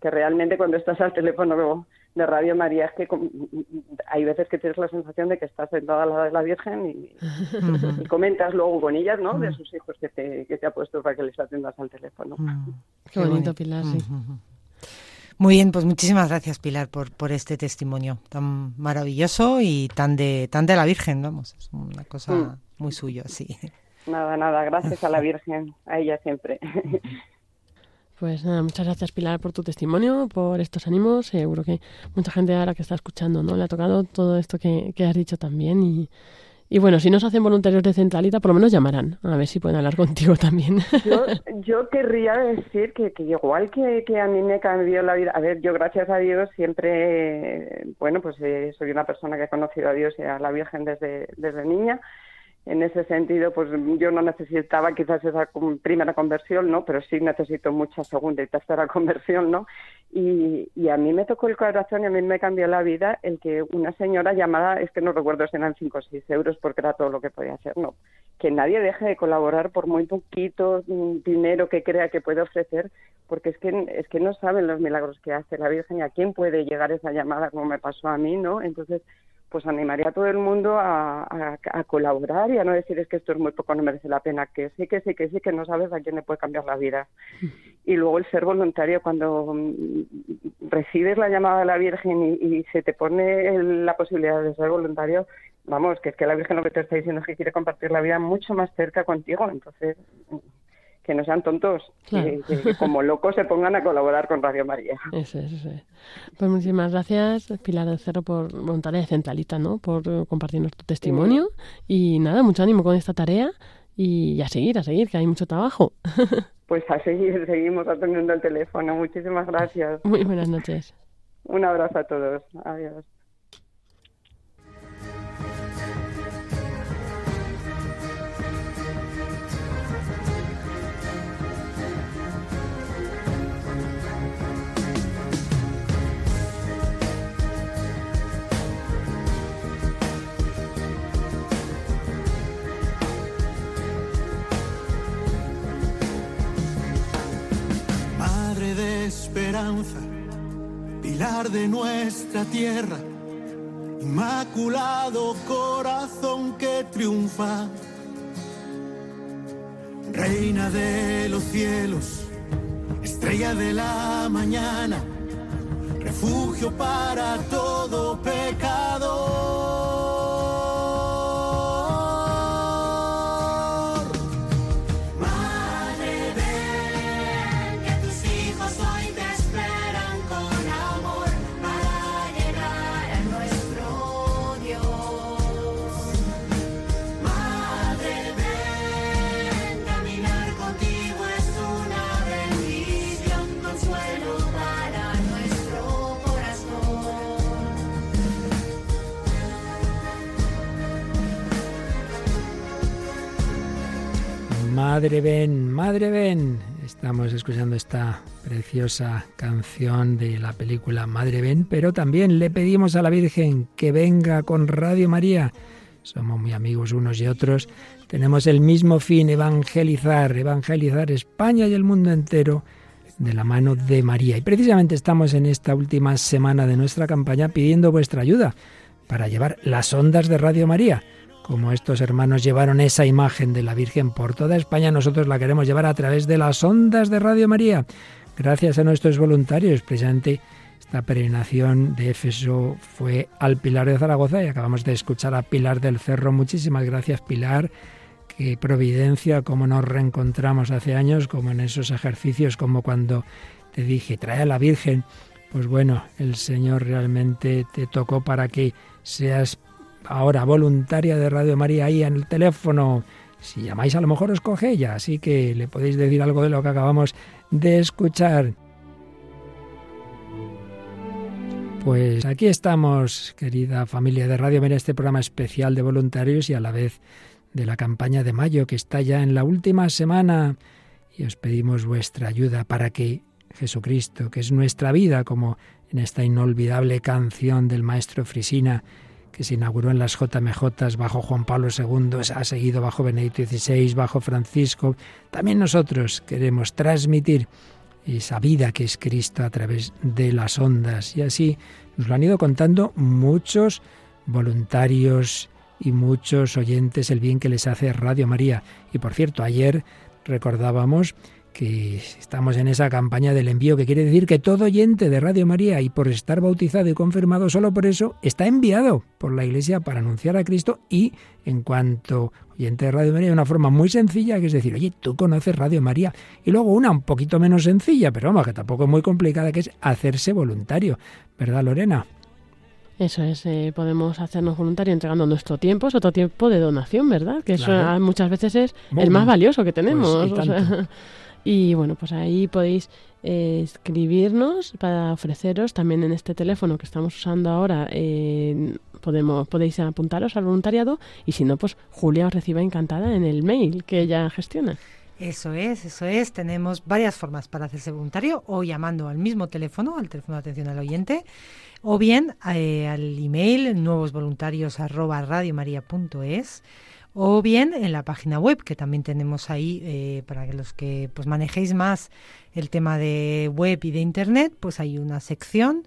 que realmente cuando estás al teléfono de Radio María es que hay veces que tienes la sensación de que estás sentada al lado de la Virgen y, y comentas luego con ellas, ¿no? De sus hijos que te, que te ha puesto para que les atiendas al teléfono. Mm, Qué bonito, Pilar, sí. Muy bien, pues muchísimas gracias Pilar por, por este testimonio tan maravilloso y tan de tan de la Virgen, vamos, es una cosa Mm. muy suyo, sí. Nada, nada, gracias a la Virgen, a ella siempre. Pues nada, muchas gracias Pilar por tu testimonio, por estos ánimos. Seguro que mucha gente ahora que está escuchando, ¿no? Le ha tocado todo esto que, que has dicho también. Y, y bueno, si no se hacen voluntarios de Centralita, por lo menos llamarán. A ver si pueden hablar contigo también. Yo, yo querría decir que, que igual que, que a mí me cambió la vida, a ver, yo gracias a Dios siempre, bueno, pues eh, soy una persona que ha conocido a Dios y a la Virgen desde, desde niña. En ese sentido, pues yo no necesitaba quizás esa primera conversión, ¿no? Pero sí necesito mucha segunda y tercera conversión, ¿no? Y, y a mí me tocó el corazón y a mí me cambió la vida el que una señora llamada, es que no recuerdo si eran 5 o 6 euros porque era todo lo que podía hacer, ¿no? Que nadie deje de colaborar por muy poquito mm, dinero que crea que puede ofrecer, porque es que, es que no saben los milagros que hace la Virgen y a quién puede llegar esa llamada como me pasó a mí, ¿no? Entonces, pues animaría a todo el mundo a, a- a colaborar y a no decir es que esto es muy poco, no merece la pena, que sí, que sí, que sí, que no sabes a quién le puede cambiar la vida. Y luego el ser voluntario, cuando mm, recibes la llamada de la Virgen y, y se te pone el- la posibilidad de ser voluntario, vamos, que es que la Virgen lo que te está diciendo es que quiere compartir la vida mucho más cerca contigo, entonces que no sean tontos, Claro. que, que como locos se pongan a colaborar con Radio María. Eso es, eso es. Pues muchísimas gracias, Pilar del Cerro, por voluntaria de Centralita, ¿no? Por eh, compartirnos tu testimonio. Y nada, mucho ánimo con esta tarea y a seguir, a seguir, que hay mucho trabajo. Pues a seguir, seguimos atendiendo el teléfono. Muchísimas gracias. Muy buenas noches. Un abrazo a todos. Adiós. Esperanza, pilar de nuestra tierra, inmaculado corazón que triunfa, reina de los cielos, estrella de la mañana, refugio para todo Madre ven, madre ven. Estamos escuchando esta preciosa canción de la película Madre ven, pero también le pedimos a la Virgen que venga con Radio María. Somos muy amigos unos y otros. Tenemos el mismo fin, evangelizar, evangelizar España y el mundo entero de la mano de María. Y precisamente estamos en esta última semana de nuestra campaña pidiendo vuestra ayuda para llevar las ondas de Radio María. Como estos hermanos llevaron esa imagen de la Virgen por toda España, nosotros la queremos llevar a través de las ondas de Radio María. Gracias a nuestros voluntarios, precisamente esta peregrinación de Éfeso fue al Pilar de Zaragoza y acabamos de escuchar a Pilar del Cerro. Muchísimas gracias, Pilar. Qué providencia, cómo nos reencontramos hace años, como en esos ejercicios, como cuando te dije, trae a la Virgen. Pues bueno, el Señor realmente te tocó para que seas ahora voluntaria de Radio María ahí en el teléfono. Si llamáis a lo mejor os coge ella, así que le podéis decir algo de lo que acabamos de escuchar. Pues aquí estamos, querida familia de Radio María, este programa especial de voluntarios y a la vez de la campaña de mayo que está ya en la última semana y os pedimos vuestra ayuda para que Jesucristo, que es nuestra vida, como en esta inolvidable canción del maestro Frisina, se inauguró en las JMJ bajo Juan Pablo II, ha seguido bajo Benedicto XVI, bajo Francisco. También nosotros queremos transmitir esa vida que es Cristo a través de las ondas. Y así nos lo han ido contando muchos voluntarios y muchos oyentes el bien que les hace Radio María. Y por cierto, ayer recordábamos que estamos en esa campaña del envío, que quiere decir que todo oyente de Radio María y por estar bautizado y confirmado solo por eso, está enviado por la Iglesia para anunciar a Cristo y en cuanto oyente de Radio María, de una forma muy sencilla, que es decir, oye, tú conoces Radio María. Y luego una un poquito menos sencilla, pero vamos, que tampoco es muy complicada, que es hacerse voluntario. ¿Verdad, Lorena? Eso es, eh, podemos hacernos voluntarios entregando nuestro tiempo, es otro tiempo de donación, ¿verdad? Que eso Claro. muchas veces es el más valioso que tenemos. pues, o sea, tanto. y bueno, pues ahí podéis eh, escribirnos para ofreceros también en este teléfono que estamos usando ahora. eh, podemos podéis apuntaros al voluntariado y si no, pues Julia os reciba encantada en el mail que ella gestiona. Eso es, eso es. Tenemos varias formas para hacerse voluntario, o llamando al mismo teléfono, al teléfono de atención al oyente, o bien eh, al email nuevosvoluntarios arroba radiomaria.es, o bien en la página web, que también tenemos ahí eh, para que los que pues manejéis más el tema de web y de internet, pues hay una sección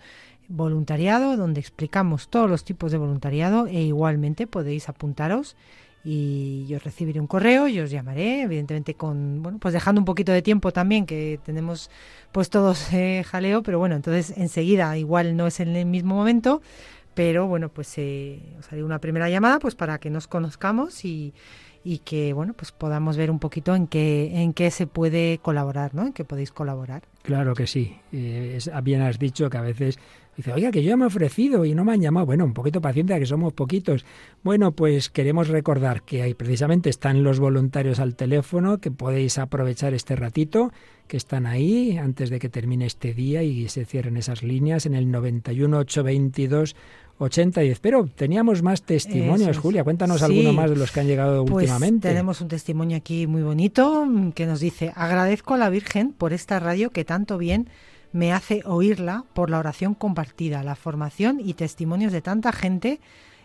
voluntariado donde explicamos todos los tipos de voluntariado e igualmente podéis apuntaros y yo recibiré un correo y os llamaré, evidentemente con, bueno, pues dejando un poquito de tiempo también, que tenemos pues todos eh, jaleo, pero bueno, entonces enseguida, igual no es en el mismo momento, pero bueno, pues eh, os haré una primera llamada pues para que nos conozcamos y, y que, bueno, pues podamos ver un poquito en qué, en qué se puede colaborar, ¿no? En qué podéis colaborar. Claro que sí. Eh, bien has dicho que a veces dice, oiga, que yo ya me he ofrecido y no me han llamado. Bueno, un poquito paciencia, que somos poquitos. Bueno, pues queremos recordar que ahí precisamente están los voluntarios al teléfono, que podéis aprovechar este ratito, que están ahí antes de que termine este día y se cierren esas líneas en el 91 822 8010. Pero teníamos más testimonios, es. Julia. Cuéntanos Sí. alguno más de los que han llegado Pues últimamente. tenemos un testimonio aquí muy bonito mm, que nos dice, agradezco a la Virgen por esta radio que tanto bien me hace oírla por la oración compartida, la formación y testimonios de tanta gente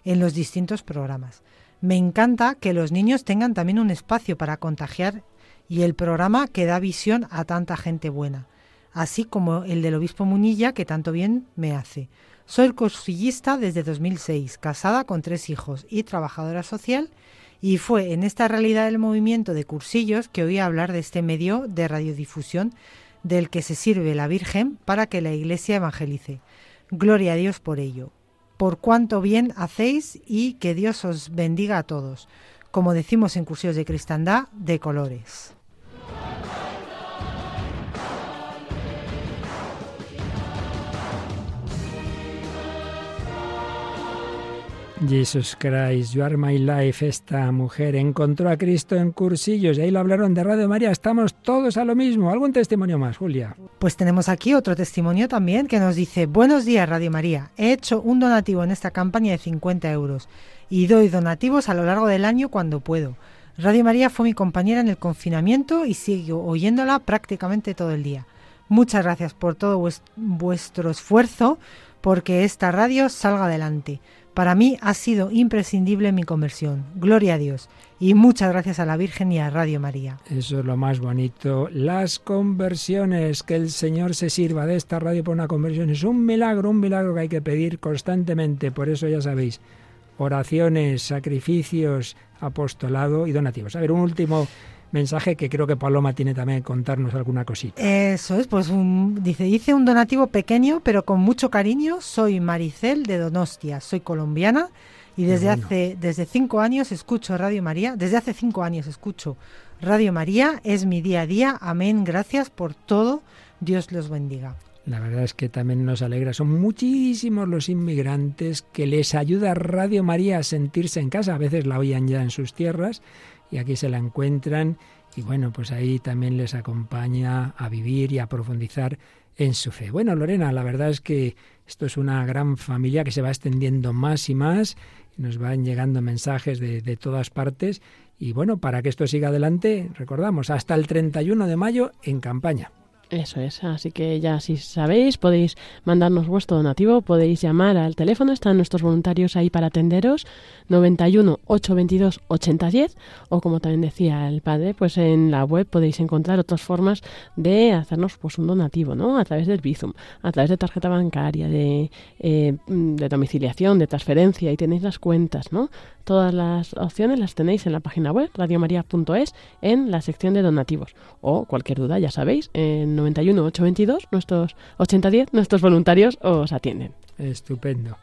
en los distintos programas. Me encanta que los niños tengan también un espacio para contagiar y el programa que da visión a tanta gente buena, así como el del obispo Munilla que tanto bien me hace. Soy cursillista desde 2006, casada con tres hijos y trabajadora social, y fue en esta realidad del movimiento de cursillos que oí hablar de este medio de radiodifusión del que se sirve la Virgen para que la Iglesia evangelice. Gloria a Dios por ello. Por cuánto bien hacéis y que Dios os bendiga a todos. Como decimos en cursillos de cristandad, de colores. Jesus Christ, You Are My Life, esta mujer encontró a Cristo en cursillos y ahí lo hablaron de Radio María, estamos todos a lo mismo. ¿Algún testimonio más, Julia? Pues tenemos aquí otro testimonio también que nos dice, buenos días Radio María, he hecho un donativo en esta campaña de 50 euros y doy donativos a lo largo del año cuando puedo. Radio María fue mi compañera en el confinamiento y sigo oyéndola prácticamente todo el día. Muchas gracias por todo vues- vuestro esfuerzo porque esta radio salga adelante. Para mí ha sido imprescindible mi conversión. Gloria a Dios. Y muchas gracias a la Virgen y a Radio María. Eso es lo más bonito. Las conversiones, que el Señor se sirva de esta radio por una conversión, es un milagro, un milagro que hay que pedir constantemente. Por eso ya sabéis, oraciones, sacrificios, apostolado y donativos. A ver, un último mensaje que creo que Paloma tiene también que contarnos alguna cosita. Eso es, pues un, dice, hice un donativo pequeño pero con mucho cariño. Soy Maricel de Donostia, soy colombiana y desde bueno. hace desde cinco años escucho Radio María. Desde hace cinco años escucho Radio María, es mi día a día. Amén, gracias por todo. Dios los bendiga. La verdad es que también nos alegra. Son muchísimos los inmigrantes que les ayuda Radio María a sentirse en casa. A veces la oían ya en sus tierras y aquí se la encuentran. Y bueno, pues ahí también les acompaña a vivir y a profundizar en su fe. Bueno, Lorena, la verdad es que esto es una gran familia que se va extendiendo más y más. Nos van llegando mensajes de, de todas partes Y bueno, para que esto siga adelante, recordamos, hasta el 31 de mayo en campaña. Eso es, así que ya si sabéis, podéis mandarnos vuestro donativo, podéis llamar al teléfono, están nuestros voluntarios ahí para atenderos, 91 822 8010, o como también decía el padre, pues en la web podéis encontrar otras formas de hacernos pues un donativo, ¿no? A través del Bizum, a través de tarjeta bancaria, de, eh, de domiciliación, de transferencia, y tenéis las cuentas, ¿no? Todas las opciones las tenéis en la página web radiomaria.es en la sección de donativos. O cualquier duda, ya sabéis, en 91 822 nuestros 8010 nuestros voluntarios os atienden. Estupendo.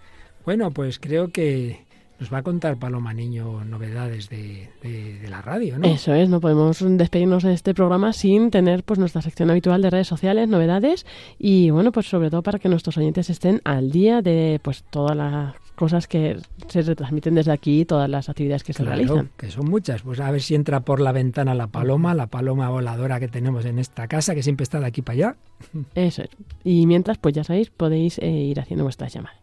Bueno, pues creo que nos va a contar Paloma Niño novedades de, de- de la radio, ¿no? Eso es, no podemos despedirnos de este programa sin tener pues nuestra sección habitual de redes sociales, novedades y bueno, pues sobre todo para que nuestros oyentes estén al día de pues todas las cosas que se retransmiten desde aquí, todas las actividades que se Claro, realizan. que son muchas. Pues a ver si entra por la ventana la paloma, la paloma voladora que tenemos en esta casa, que siempre está de aquí para allá. Eso es. Y mientras, pues ya sabéis, podéis eh, ir haciendo vuestras llamadas.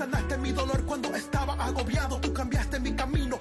Sanaste mi dolor cuando estaba agobiado. Tú cambiaste mi camino,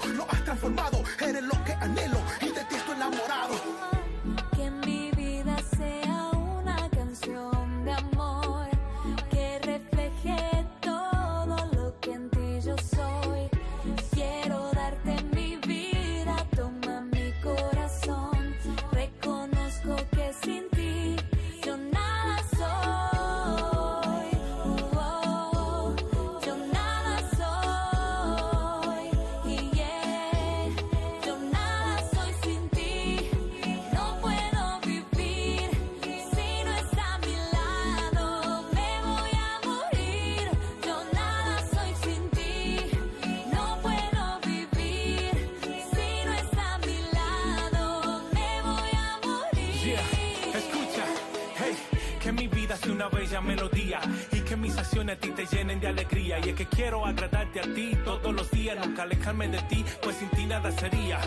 alegría. Y es que quiero agradarte a ti todos los días, nunca alejarme de ti, pues sin ti nada sería.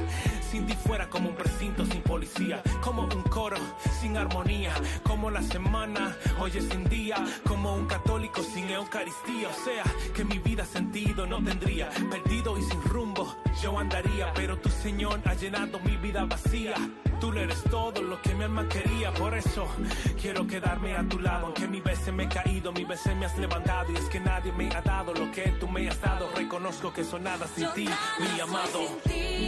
Sin ti fuera como un precinto sin policía, como un coro sin armonía, como la semana, hoy es sin día, como un católico sin Eucaristía. O sea, que mi vida sentido no tendría, perdido y sin rumbo yo andaría, pero tu Señor ha llenado mi vida vacía. Tú le eres todo lo que mi alma quería, por eso quiero quedarme a tu lado. Aunque mi veces me he caído, mi veces me has levantado. Y es que nadie me ha dado lo que tú me has dado. Reconozco que soy nada sin ti, mi amado. Sin ti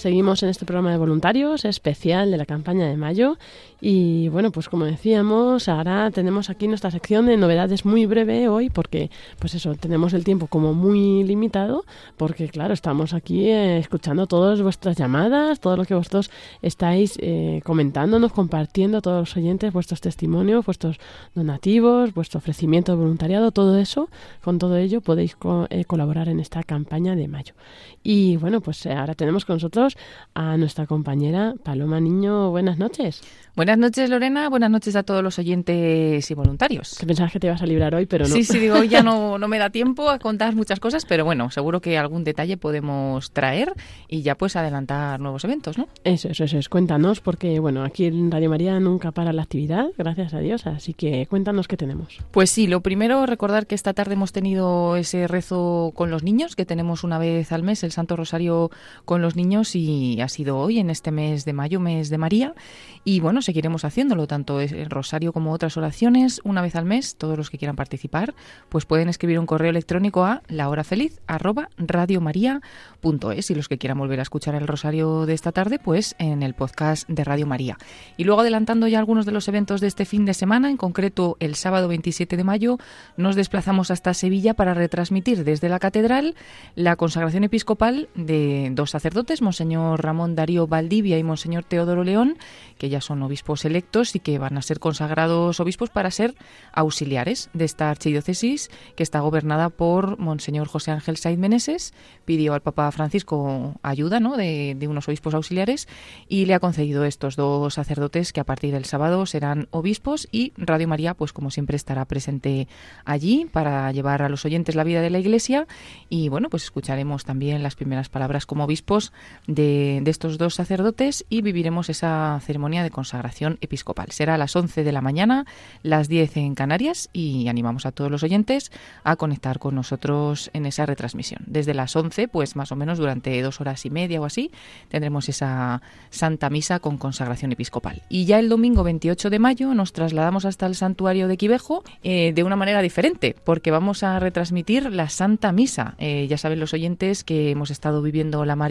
Seguimos en este programa de voluntarios especial de la campaña de mayo y bueno, pues como decíamos, ahora tenemos aquí nuestra sección de novedades muy breve hoy porque pues eso, tenemos el tiempo como muy limitado porque claro, estamos aquí eh, escuchando todas vuestras llamadas, todo lo que vosotros estáis eh, comentándonos, compartiendo todos los oyentes, vuestros testimonios, vuestros donativos, vuestro ofrecimiento de voluntariado, todo eso, con todo ello podéis co- eh, colaborar en esta campaña de mayo. Y bueno, pues eh, ahora tenemos con nosotros a nuestra compañera Paloma Niño. Buenas noches. Buenas noches, Lorena. Buenas noches a todos los oyentes y voluntarios. Que pensabas que te ibas a librar hoy, pero no. Sí, sí, digo, hoy ya no, no me da tiempo a contar muchas cosas, pero bueno, seguro que algún detalle podemos traer y ya pues adelantar nuevos eventos, ¿no? Eso, eso, eso es. Cuéntanos, porque bueno, aquí en Radio María nunca para la actividad, gracias a Dios, así que cuéntanos qué tenemos. Pues sí, lo primero, recordar que esta tarde hemos tenido ese rezo con los niños, que tenemos una vez al mes el Santo Rosario con los niños y ha sido hoy, en este mes de mayo, mes de María. Y bueno, seguiremos haciéndolo, tanto el Rosario como otras oraciones, una vez al mes. Todos los que quieran participar, pues pueden escribir un correo electrónico a lahorafeliz@radiomaria.es y los que quieran volver a escuchar el Rosario de esta tarde, pues en el podcast de Radio María. Y luego adelantando ya algunos de los eventos de este fin de semana, en concreto el sábado 27 de mayo, nos desplazamos hasta Sevilla para retransmitir desde la catedral la consagración episcopal de dos sacerdotes, Monseñor Ramón Darío Valdivia y Monseñor Teodoro León, que ya son obispos electos y que van a ser consagrados obispos para ser auxiliares de esta archidiócesis que está gobernada por Monseñor José Ángel Saiz Meneses. Pidió al Papa Francisco ayuda ¿no? de, de unos obispos auxiliares y le ha concedido estos dos sacerdotes que a partir del sábado serán obispos y Radio María, pues como siempre, estará presente allí para llevar a los oyentes la vida de la Iglesia y bueno, pues escucharemos también las primeras palabras como obispos de, de estos dos sacerdotes y viviremos esa ceremonia de consagración episcopal. Será a las 11 de la mañana, las 10 en Canarias y animamos a todos los oyentes a conectar con nosotros en esa retransmisión. Desde las 11, pues más o menos durante dos horas y media o así, tendremos esa Santa Misa con consagración episcopal. Y ya el domingo 28 de mayo nos trasladamos hasta el santuario de Quivejo eh, de una manera diferente, porque vamos a retransmitir la Santa Misa. Eh, ya saben los oyentes que hemos estado viviendo la maratón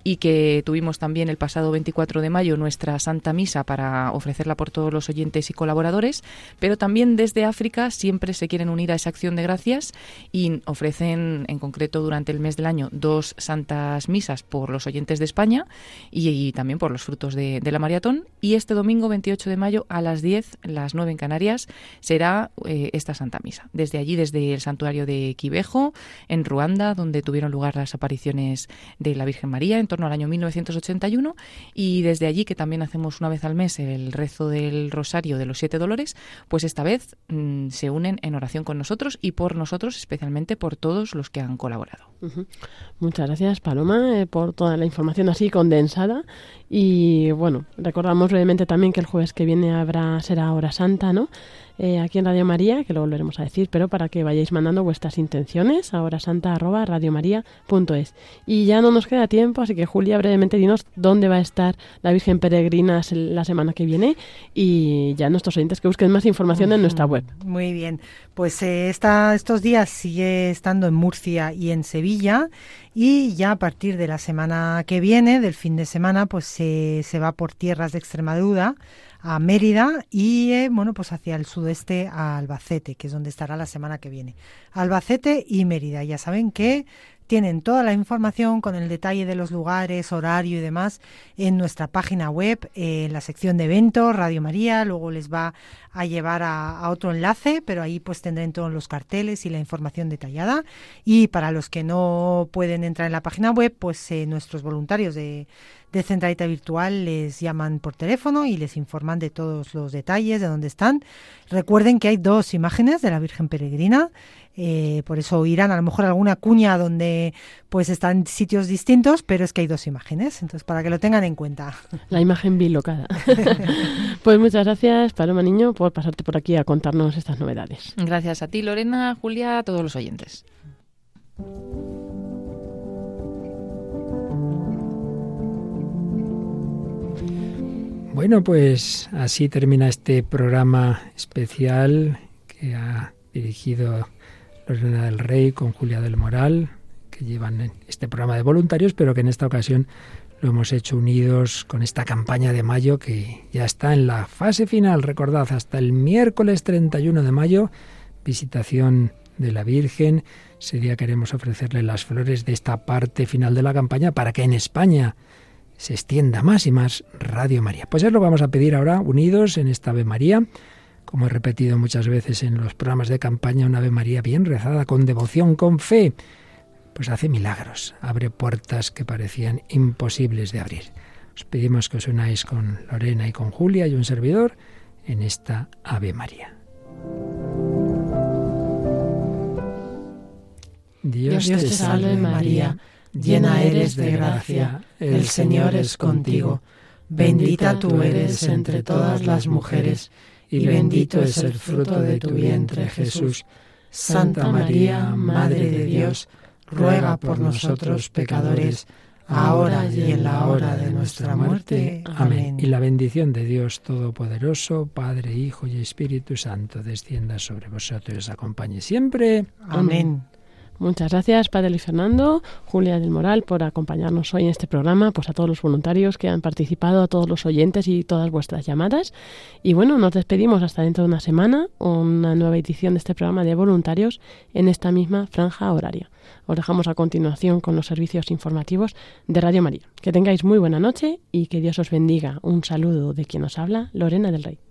y que tuvimos también el pasado 24 de mayo nuestra Santa Misa para ofrecerla por todos los oyentes y colaboradores, pero también desde África siempre se quieren unir a esa acción de gracias y ofrecen en concreto durante el mes del año dos Santas Misas por los oyentes de España y, también por los frutos de, la maratón. Y este domingo 28 de mayo a las 10, las 9 en Canarias, será eh, esta Santa Misa. Desde allí, desde el santuario de Quivejo, en Ruanda, donde tuvieron lugar las apariciones de la Virgen María en torno al año 1981, y desde allí que también hacemos una vez al mes el rezo del Rosario de los Siete Dolores, pues esta vez mmm, se unen en oración con nosotros y por nosotros, especialmente por todos los que han colaborado. Muchas gracias, Paloma, eh, por toda la información así condensada. Y bueno, recordamos brevemente también que el jueves que viene habrá será hora santa, ¿no? Eh, aquí en Radio María, que lo volveremos a decir, pero para que vayáis mandando vuestras intenciones a horasanta@radiomaria.es. Y ya no nos queda tiempo, así que Julia, brevemente dinos dónde va a estar la Virgen Peregrina la semana que viene y ya nuestros oyentes que busquen más información uh -huh. en nuestra web. Muy bien, pues eh, esta, estos días sigue estando en Murcia y en Sevilla y ya a partir de la semana que viene, del fin de semana, pues se, se va por tierras de Extremadura a Mérida y eh, bueno pues hacia el sudeste a Albacete que es donde estará la semana que viene. Albacete y Mérida ya saben que tienen toda la información con el detalle de los lugares, horario y demás en nuestra página web, eh, en la sección de eventos, Radio María, luego les va a llevar a, otro enlace, pero ahí pues tendrán todos los carteles y la información detallada. Y para los que no pueden entrar en la página web, pues eh, nuestros voluntarios de, de Centralita Virtual les llaman por teléfono y les informan de todos los detalles, de dónde están. Recuerden que hay dos imágenes de la Virgen Peregrina, eh, por eso oirán a lo mejor alguna cuña donde pues están sitios distintos, pero es que hay dos imágenes, entonces para que lo tengan en cuenta. La imagen bilocada. pues muchas gracias, Paloma Niño, por pasarte por aquí a contarnos estas novedades. Gracias a ti, Lorena, Julia, a todos los oyentes. Bueno, pues así termina este programa especial que ha dirigido Lorena del Rey con Julia del Moral, que llevan este programa de voluntarios, pero que en esta ocasión lo hemos hecho unidos con esta campaña de mayo que ya está en la fase final. Recordad, hasta el miércoles 31 de mayo, visitación de la Virgen. Ese día queremos ofrecerle las flores de esta parte final de la campaña para que en España se extienda más y más Radio María. Pues es lo vamos a pedir ahora, unidos en esta Ave María. Como he repetido muchas veces en los programas de campaña, una Ave María bien rezada, con devoción, con fe, pues hace milagros, abre puertas que parecían imposibles de abrir. Os pedimos que os unáis con Lorena y con Julia y un servidor en esta Ave María. Dios, Dios te salve María, llena eres de gracia, el Señor es contigo, bendita tú eres entre todas las mujeres, y bendito es el fruto de tu vientre Jesús. Santa María, Madre de Dios, ruega por nosotros pecadores, ahora y en la hora de nuestra muerte. Amén. Y la bendición de Dios Todopoderoso, Padre, Hijo y Espíritu Santo, descienda sobre vosotros y os acompañe siempre. Amén. Muchas gracias, Padre Luis Fernando, Julia del Moral, por acompañarnos hoy en este programa, pues a todos los voluntarios que han participado, a todos los oyentes y todas vuestras llamadas. Y bueno, nos despedimos hasta dentro de una semana, una nueva edición de este programa de voluntarios en esta misma franja horaria. Os dejamos a continuación con los servicios informativos de Radio María. Que tengáis muy buena noche y que Dios os bendiga. Un saludo de quien os habla, Lorena del Rey.